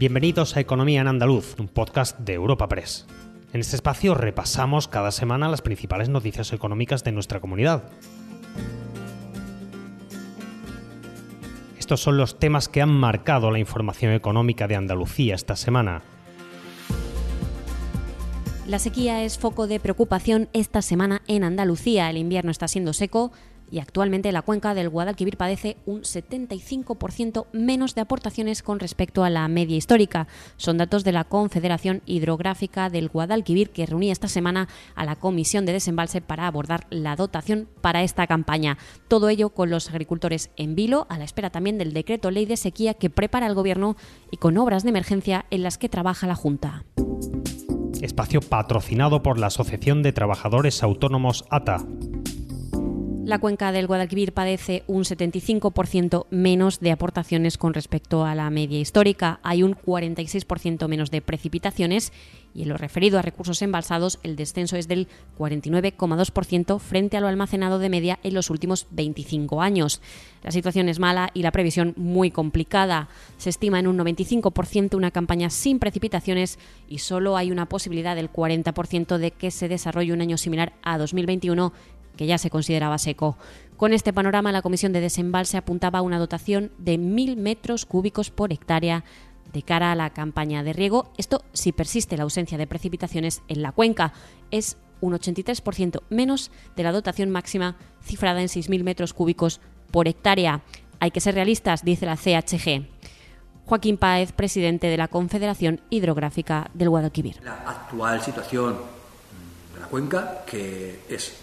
Bienvenidos a Economía en Andaluz, un podcast de Europa Press. En este espacio repasamos cada semana las principales noticias económicas de nuestra comunidad. Estos son los temas que han marcado la información económica de Andalucía esta semana. La sequía es foco de preocupación esta semana en Andalucía. El invierno está siendo seco, y actualmente la cuenca del Guadalquivir padece un 75% menos de aportaciones con respecto a la media histórica. Son datos de la Confederación Hidrográfica del Guadalquivir que reunía esta semana a la Comisión de Desembalse para abordar la dotación para esta campaña. Todo ello con los agricultores en vilo, a la espera también del decreto ley de sequía que prepara el Gobierno y con obras de emergencia en las que trabaja la Junta espacio patrocinado por la Asociación de Trabajadores Autónomos ATA. La cuenca del Guadalquivir padece un 75% menos de aportaciones con respecto a la media histórica. Hay un 46% menos de precipitaciones y en lo referido a recursos embalsados el descenso es del 49,2% frente a lo almacenado de media en los últimos 25 años. La situación es mala y la previsión muy complicada. Se estima en un 95% una campaña sin precipitaciones y solo hay una posibilidad del 40% de que se desarrolle un año similar a 2021 que ya se consideraba seco. Con este panorama, la Comisión de Desembalse apuntaba a una dotación de 1.000 metros cúbicos por hectárea de cara a la campaña de riego. Esto si persiste la ausencia de precipitaciones en la cuenca. Es un 83% menos de la dotación máxima cifrada en 6.000 metros cúbicos por hectárea. Hay que ser realistas, dice la CHG. Joaquín Páez, presidente de la Confederación Hidrográfica del Guadalquivir. La actual situación de la cuenca, que es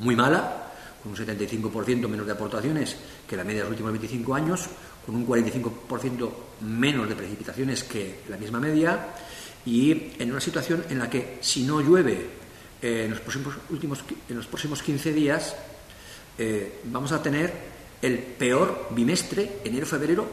muy mala, con un 75% menos de aportaciones que la media de los últimos 25 años, con un 45% menos de precipitaciones que la misma media, y en una situación en la que si no llueve eh, en, los próximos, últimos, en los próximos 15 días, eh, vamos a tener el peor bimestre, enero-febrero,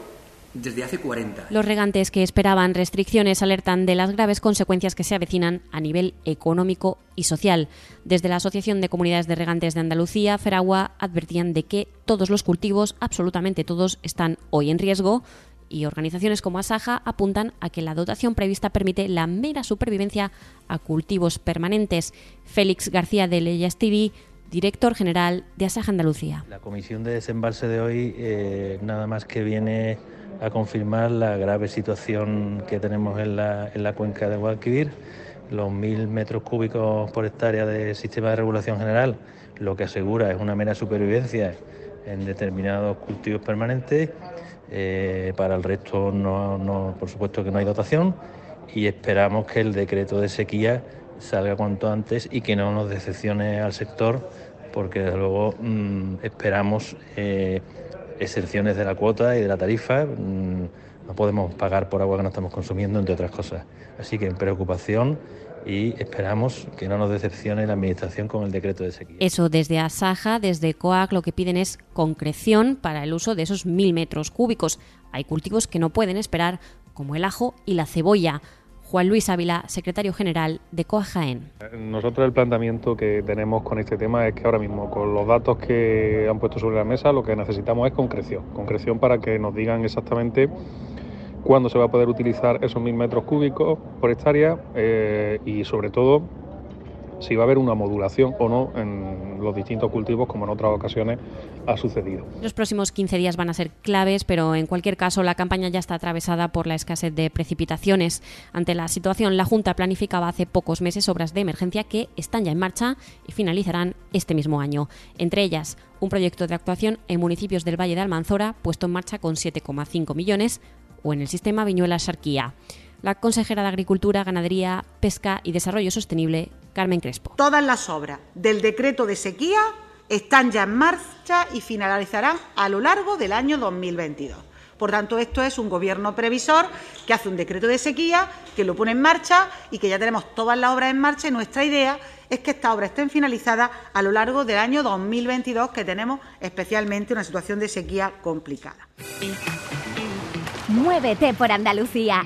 desde hace 40 Los regantes que esperaban restricciones alertan de las graves consecuencias que se avecinan a nivel económico y social. Desde la Asociación de Comunidades de Regantes de Andalucía, Feragua, advertían de que todos los cultivos, absolutamente todos, están hoy en riesgo y organizaciones como Asaja apuntan a que la dotación prevista permite la mera supervivencia a cultivos permanentes. Félix García de Leyes TV director general de Asaja Andalucía. La comisión de desembalse de hoy eh, nada más que viene a confirmar la grave situación que tenemos en la, en la cuenca de Guadalquivir. Los mil metros cúbicos por hectárea de sistema de regulación general lo que asegura es una mera supervivencia en determinados cultivos permanentes. Eh, para el resto, no, por supuesto que no hay dotación y esperamos que el decreto de sequía salga cuanto antes y que no nos decepcione al sector, porque desde luego mm, esperamos eh, excepciones de la cuota y de la tarifa. Mm, no podemos pagar por agua que no estamos consumiendo, entre otras cosas. Así que en preocupación y esperamos que no nos decepcione la Administración con el decreto de sequía. Eso desde Asaja, desde COAC, lo que piden es concreción para el uso de esos mil metros cúbicos. Hay cultivos que no pueden esperar, como el ajo y la cebolla. Juan Luis Ávila, secretario general de COAJAEN. Nosotros el planteamiento que tenemos con este tema es que ahora mismo, con los datos que han puesto sobre la mesa, lo que necesitamos es concreción. Concreción para que nos digan exactamente cuándo se va a poder utilizar esos mil metros cúbicos por hectárea eh, y sobre todo si va a haber una modulación o no en los distintos cultivos, como en otras ocasiones ha sucedido. Los próximos 15 días van a ser claves, pero en cualquier caso la campaña ya está atravesada por la escasez de precipitaciones. Ante la situación, la Junta planificaba hace pocos meses obras de emergencia que están ya en marcha y finalizarán este mismo año. Entre ellas, un proyecto de actuación en municipios del Valle de Almanzora, puesto en marcha con 7,5 millones, o en el sistema Viñuela-Sarquía la consejera de Agricultura, Ganadería, Pesca y Desarrollo Sostenible, Carmen Crespo. Todas las obras del decreto de sequía están ya en marcha y finalizarán a lo largo del año 2022. Por tanto, esto es un gobierno previsor que hace un decreto de sequía, que lo pone en marcha y que ya tenemos todas las obras en marcha y nuestra idea es que estas obras estén finalizadas a lo largo del año 2022, que tenemos especialmente una situación de sequía complicada. Muévete por Andalucía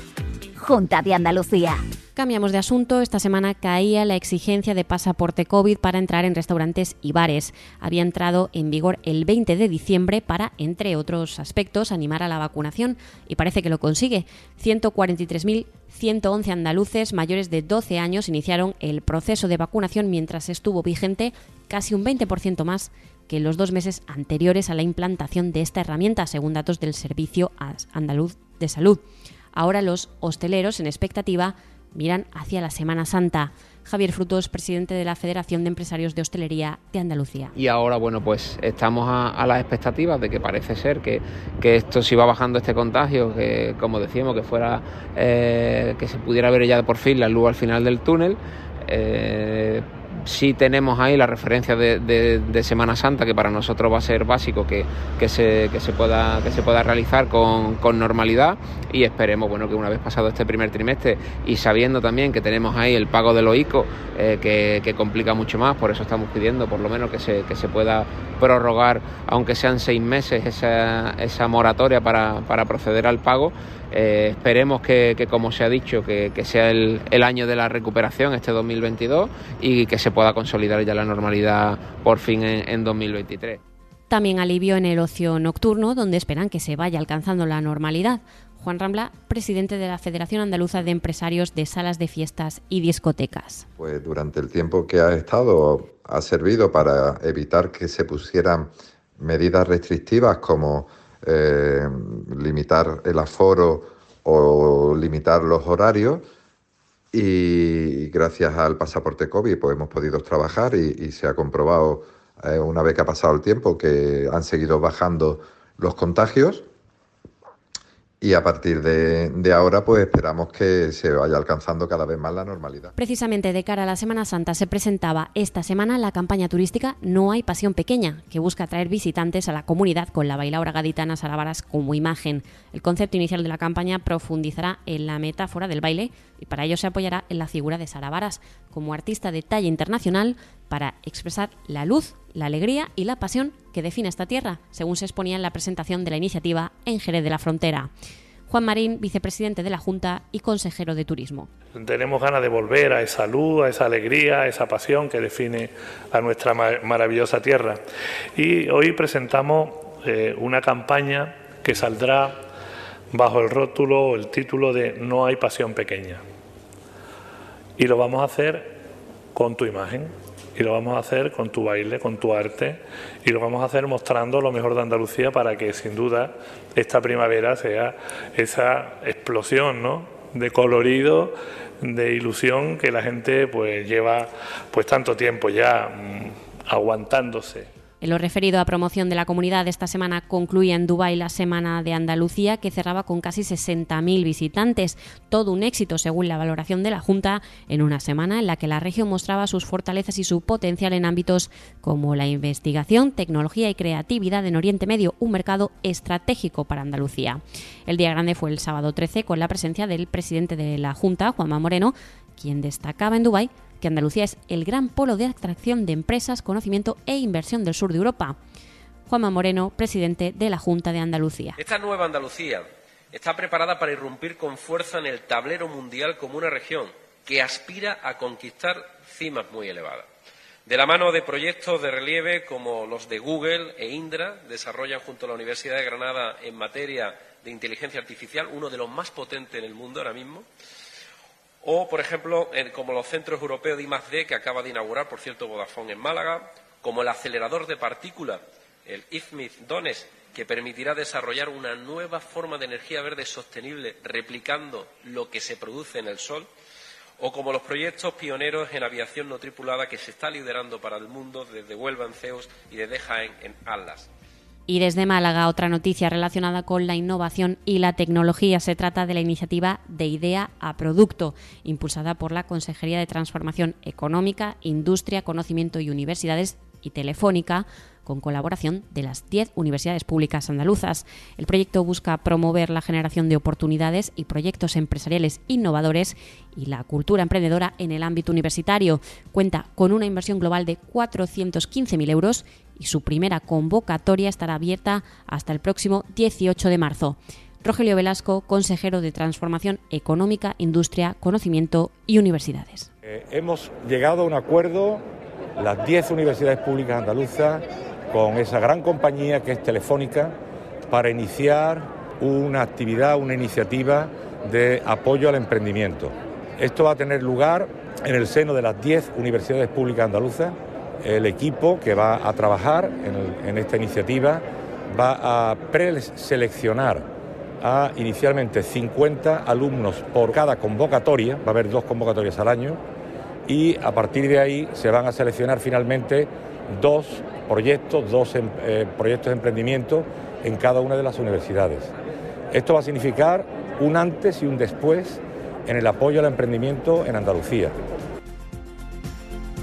Junta de Andalucía. Cambiamos de asunto. Esta semana caía la exigencia de pasaporte COVID para entrar en restaurantes y bares. Había entrado en vigor el 20 de diciembre para, entre otros aspectos, animar a la vacunación y parece que lo consigue. 143.111 andaluces mayores de 12 años iniciaron el proceso de vacunación mientras estuvo vigente casi un 20% más que los dos meses anteriores a la implantación de esta herramienta, según datos del Servicio Andaluz de Salud. Ahora los hosteleros, en expectativa, miran hacia la Semana Santa. Javier Frutos, presidente de la Federación de Empresarios de Hostelería de Andalucía. Y ahora, bueno, pues estamos a, las expectativas de que parece ser que, que, esto si va bajando este contagio, que como decíamos, que fuera, eh, que se pudiera ver ya por fin la luz al final del túnel. Eh, sí tenemos ahí la referencia de, Semana Santa, que para nosotros va a ser básico que, se, se, pueda, que se pueda realizar con, normalidad y esperemos bueno, que una vez pasado este primer trimestre y sabiendo también que tenemos ahí el pago de los ICO, eh, que, complica mucho más, por eso estamos pidiendo por lo menos que se, que se pueda prorrogar, aunque sean seis meses, esa, esa moratoria para, para proceder al pago eh, esperemos que, como se ha dicho, que, sea el, año de la recuperación, este 2022, y que se pueda consolidar ya la normalidad por fin en, 2023. También alivio en el ocio nocturno, donde esperan que se vaya alcanzando la normalidad. Juan Rambla, presidente de la Federación Andaluza de Empresarios de Salas de Fiestas y Discotecas. Pues durante el tiempo que ha estado ha servido para evitar que se pusieran medidas restrictivas como eh, limitar el aforo o limitar los horarios y gracias al pasaporte COVID pues hemos podido trabajar y, se ha comprobado eh, una vez que ha pasado el tiempo que han seguido bajando los contagios y a partir de, ahora pues esperamos que se vaya alcanzando cada vez más la normalidad. Precisamente de cara a la Semana Santa se presentaba esta semana la campaña turística No hay pasión pequeña, que busca atraer visitantes a la comunidad con la bailaora gaditana Saravaras como imagen. El concepto inicial de la campaña profundizará en la metáfora del baile y para ello se apoyará en la figura de Saravaras como artista de talla internacional para expresar la luz, la alegría y la pasión que define esta tierra, según se exponía en la presentación de la iniciativa en Jerez de la Frontera. Juan Marín, vicepresidente de la Junta y consejero de Turismo. Tenemos ganas de volver a esa luz, a esa alegría, a esa pasión que define a nuestra maravillosa tierra. Y hoy presentamos eh, una campaña que saldrá bajo el rótulo o el título de No hay pasión pequeña. Y lo vamos a hacer con tu imagen, y lo vamos a hacer con tu baile, con tu arte y lo vamos a hacer mostrando lo mejor de Andalucía para que sin duda esta primavera sea esa explosión ¿no? de colorido, de ilusión que la gente pues lleva pues tanto tiempo ya mm, aguantándose. En lo referido a promoción de la comunidad, esta semana concluía en Dubái la Semana de Andalucía, que cerraba con casi 60.000 visitantes. Todo un éxito, según la valoración de la Junta, en una semana en la que la región mostraba sus fortalezas y su potencial en ámbitos como la investigación, tecnología y creatividad en Oriente Medio, un mercado estratégico para Andalucía. El día grande fue el sábado 13, con la presencia del presidente de la Junta, Juanma Moreno, quien destacaba en Dubái que Andalucía es el gran polo de atracción de empresas, conocimiento e inversión del sur de Europa. Juanma Moreno, presidente de la Junta de Andalucía. Esta nueva Andalucía está preparada para irrumpir con fuerza en el tablero mundial como una región que aspira a conquistar cimas muy elevadas. De la mano de proyectos de relieve como los de Google e Indra, desarrollan junto a la Universidad de Granada en materia de inteligencia artificial, uno de los más potentes en el mundo ahora mismo, o, por ejemplo, como los centros europeos de I+.D. que acaba de inaugurar, por cierto, Vodafone en Málaga, como el acelerador de partículas, el IFMID Dones, que permitirá desarrollar una nueva forma de energía verde sostenible replicando lo que se produce en el Sol, o como los proyectos pioneros en aviación no tripulada que se está liderando para el mundo desde Huelva en Ceus y desde Jaén en Atlas. Y desde Málaga, otra noticia relacionada con la innovación y la tecnología. Se trata de la iniciativa de idea a producto, impulsada por la Consejería de Transformación Económica, Industria, Conocimiento y Universidades y Telefónica, con colaboración de las 10 universidades públicas andaluzas. El proyecto busca promover la generación de oportunidades y proyectos empresariales innovadores y la cultura emprendedora en el ámbito universitario. Cuenta con una inversión global de 415.000 euros y su primera convocatoria estará abierta hasta el próximo 18 de marzo. Rogelio Velasco, consejero de Transformación Económica, Industria, Conocimiento y Universidades. Eh, hemos llegado a un acuerdo, las 10 universidades públicas andaluzas, con esa gran compañía que es Telefónica para iniciar una actividad, una iniciativa de apoyo al emprendimiento. Esto va a tener lugar en el seno de las 10 universidades públicas andaluzas. El equipo que va a trabajar en, esta iniciativa va a preseleccionar a inicialmente 50 alumnos por cada convocatoria, va a haber dos convocatorias al año, y a partir de ahí se van a seleccionar finalmente dos proyectos, dos em, eh, proyectos de emprendimiento en cada una de las universidades. Esto va a significar un antes y un después en el apoyo al emprendimiento en Andalucía.